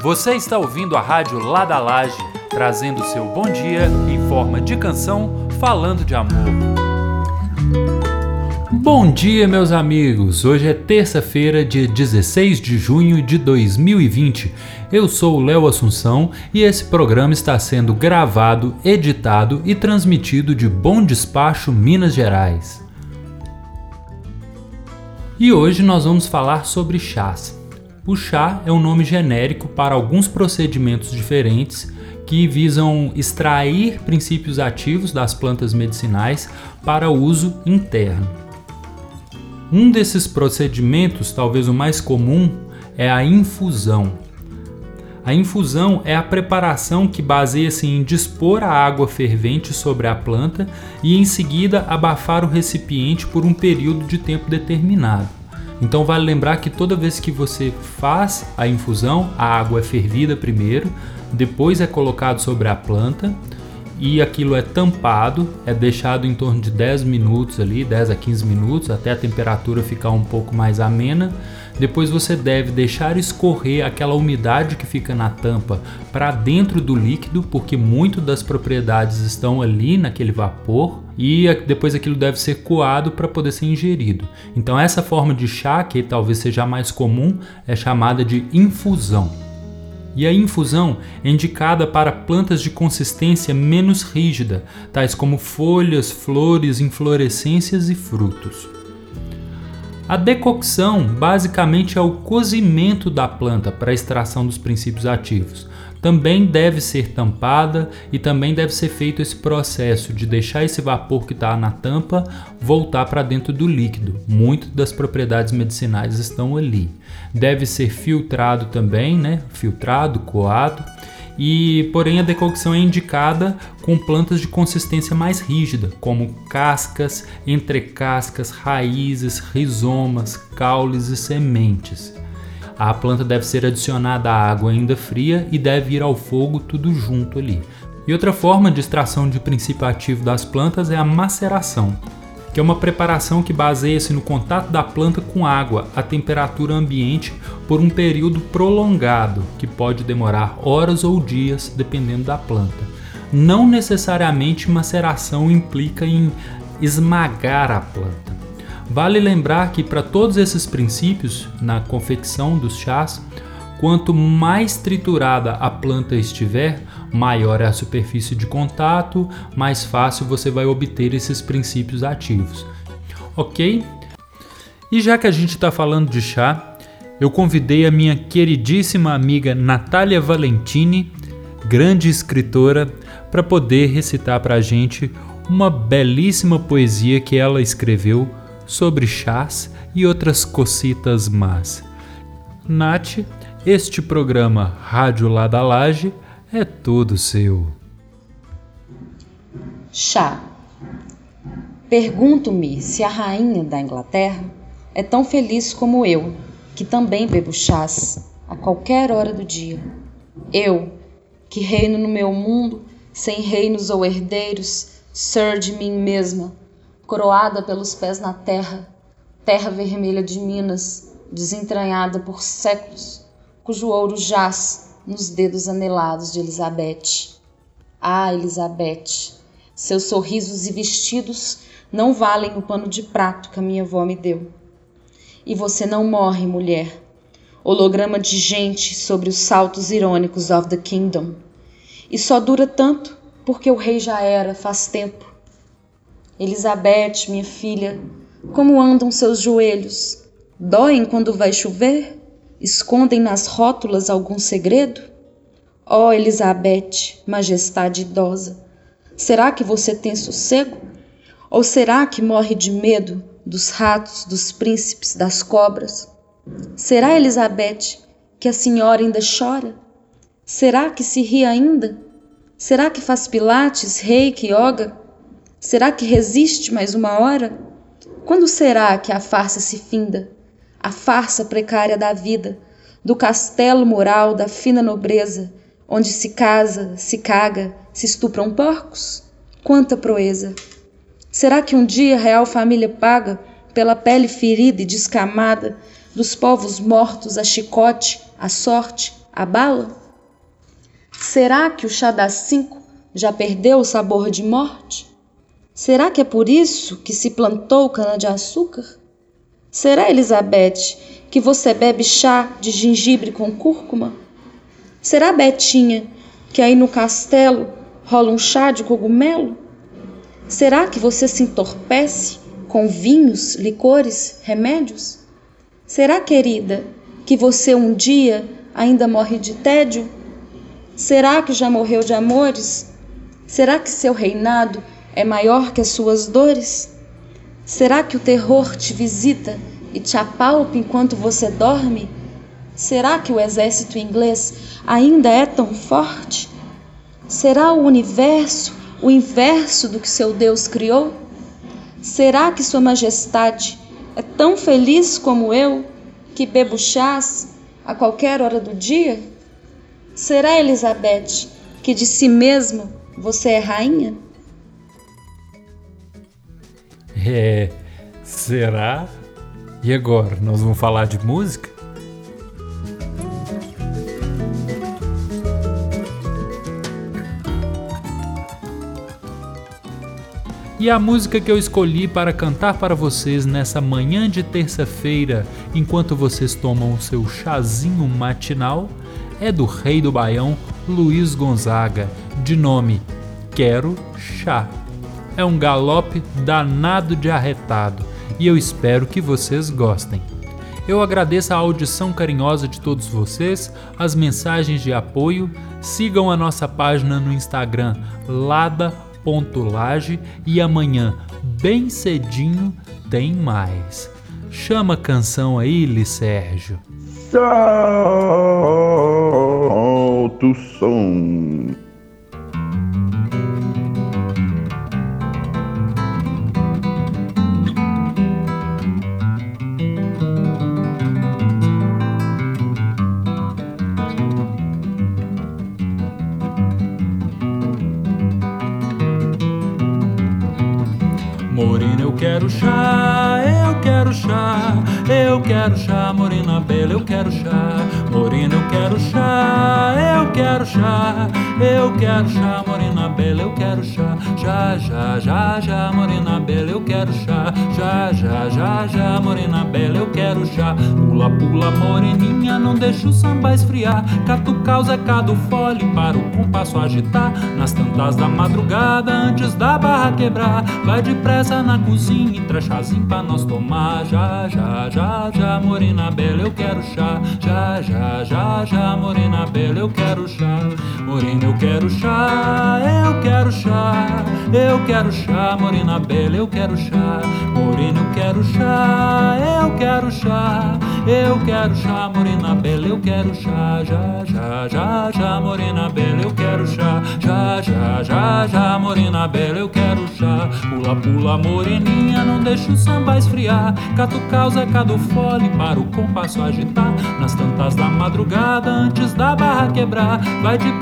Você está ouvindo a rádio Lá da Laje, trazendo seu bom dia em forma de canção, falando de amor. Bom dia, meus amigos! Hoje é terça-feira, dia 16 de junho de 2020. Eu sou o Léo Assunção e esse programa está sendo gravado, editado e transmitido de Bom Despacho, Minas Gerais. E hoje nós vamos falar sobre chás. O chá é um nome genérico para alguns procedimentos diferentes que visam extrair princípios ativos das plantas medicinais para uso interno. Um desses procedimentos, talvez o mais comum, é a infusão. A infusão é a preparação que baseia-se em dispor a água fervente sobre a planta e em seguida abafar o recipiente por um período de tempo determinado. Então vale lembrar que toda vez que você faz a infusão, a água é fervida primeiro, depois é colocado sobre a planta e aquilo é tampado, é deixado em torno de 10 minutos ali, 10 a 15 minutos, até a temperatura ficar um pouco mais amena. Depois você deve deixar escorrer aquela umidade que fica na tampa para dentro do líquido, porque muito das propriedades estão ali naquele vapor e depois aquilo deve ser coado para poder ser ingerido. Então essa forma de chá, que talvez seja a mais comum, é chamada de infusão. E a infusão é indicada para plantas de consistência menos rígida, tais como folhas, flores, inflorescências e frutos. A decocção basicamente é o cozimento da planta para a extração dos princípios ativos. Também deve ser tampada e também deve ser feito esse processo de deixar esse vapor que está na tampa voltar para dentro do líquido. Muitas das propriedades medicinais estão ali. Deve ser filtrado também, né? Filtrado, coado e porém a decocção é indicada com plantas de consistência mais rígida, como cascas, entrecascas, raízes, rizomas, caules e sementes. A planta deve ser adicionada à água ainda fria e deve ir ao fogo tudo junto ali. E outra forma de extração de princípio ativo das plantas é a maceração que é uma preparação que baseia-se no contato da planta com água a temperatura ambiente por um período prolongado, que pode demorar horas ou dias, dependendo da planta. Não necessariamente maceração implica em esmagar a planta. Vale lembrar que para todos esses princípios na confecção dos chás, quanto mais triturada a planta estiver, maior é a superfície de contato, mais fácil você vai obter esses princípios ativos. Ok? E já que a gente está falando de chá, eu convidei a minha queridíssima amiga Natália Valentini, grande escritora, para poder recitar para a gente uma belíssima poesia que ela escreveu sobre chás e outras cocitas más. Nath, este programa Rádio Lá da Laje é todo seu. Chá. Pergunto-me se a rainha da Inglaterra é tão feliz como eu, que também bebo chás a qualquer hora do dia. Eu, que reino no meu mundo, sem reinos ou herdeiros, ser de mim mesma, coroada pelos pés na terra, terra vermelha de Minas, desentranhada por séculos, cujo ouro jaz nos dedos anelados de Elizabeth. Ah, Elizabeth, seus sorrisos e vestidos não valem o pano de prato que a minha avó me deu. E você não morre, mulher. Holograma de gente sobre os saltos irônicos of the kingdom. E só dura tanto porque o rei já era faz tempo. Elizabeth, minha filha, como andam seus joelhos? Doem quando vai chover? Escondem nas rótulas algum segredo? Ó oh, Elizabeth, majestade idosa, será que você tem sossego? Ou será que morre de medo dos ratos, dos príncipes, das cobras? Será, Elizabeth, que a senhora ainda chora? Será que se ri ainda? Será que faz pilates, reiki, yoga? Será que resiste mais uma hora? Quando será que a farsa se finda? a farsa precária da vida, do castelo moral da fina nobreza, onde se casa, se caga, se estupram porcos? Quanta proeza! Será que um dia a real família paga pela pele ferida e descamada dos povos mortos a chicote, a sorte, a bala? Será que o chá das cinco já perdeu o sabor de morte? Será que é por isso que se plantou cana-de-açúcar? Será, Elizabeth, que você bebe chá de gengibre com cúrcuma? Será, Betinha, que aí no castelo rola um chá de cogumelo? Será que você se entorpece com vinhos, licores, remédios? Será, querida, que você um dia ainda morre de tédio? Será que já morreu de amores? Será que seu reinado é maior que as suas dores? Será que o terror te visita e te apalpa enquanto você dorme? Será que o exército inglês ainda é tão forte? Será o universo o inverso do que seu Deus criou? Será que Sua Majestade é tão feliz como eu, que bebo chás a qualquer hora do dia? Será, Elizabeth, que de si mesma você é rainha? É, será? E agora, nós vamos falar de música? E a música que eu escolhi para cantar para vocês nessa manhã de terça-feira, enquanto vocês tomam o seu chazinho matinal, é do rei do Baião, Luiz Gonzaga, de nome Quero Chá. É um galope danado de arretado e eu espero que vocês gostem. Eu agradeço a audição carinhosa de todos vocês, as mensagens de apoio. Sigam a nossa página no Instagram, Lada Laje e amanhã, bem cedinho, tem mais. Chama a canção aí, Li Sérgio. Solta o som. Quero chá, eu quero chá, eu quero chá, morena bela, eu quero chá, morena, eu quero chá, eu quero chá, eu quero chá, morena bela, eu quero chá, já, já, já, já, morena bela, eu quero chá, já, já, já, já, morena bela, eu quero chá, pula, pula, moreninha, não deixa o samba esfriar, catucar o zeca do fole para o compasso agitar, nas tantas da madrugada, antes da barra quebrar, vai depressa na cozinha e traz chazinho pra nós tomar, já, já, já, já, morena bela, eu quero chá, já, já, já, já, morena bela, eu quero chá, morena, eu quero chá, eu quero chá, eu quero chá, morena bela, eu quero chá, morena, eu quero chá, eu quero chá, eu quero chá, morena bela, eu quero chá, já, já, já, já, morena bela, eu quero chá, já, já, já, já, morena bela, eu quero chá, pula, pula, moreninha, não deixa o samba esfriar, catucar o zeca do fole para o compasso agitar, nas tantas da madrugada, antes da barra quebrar, vai de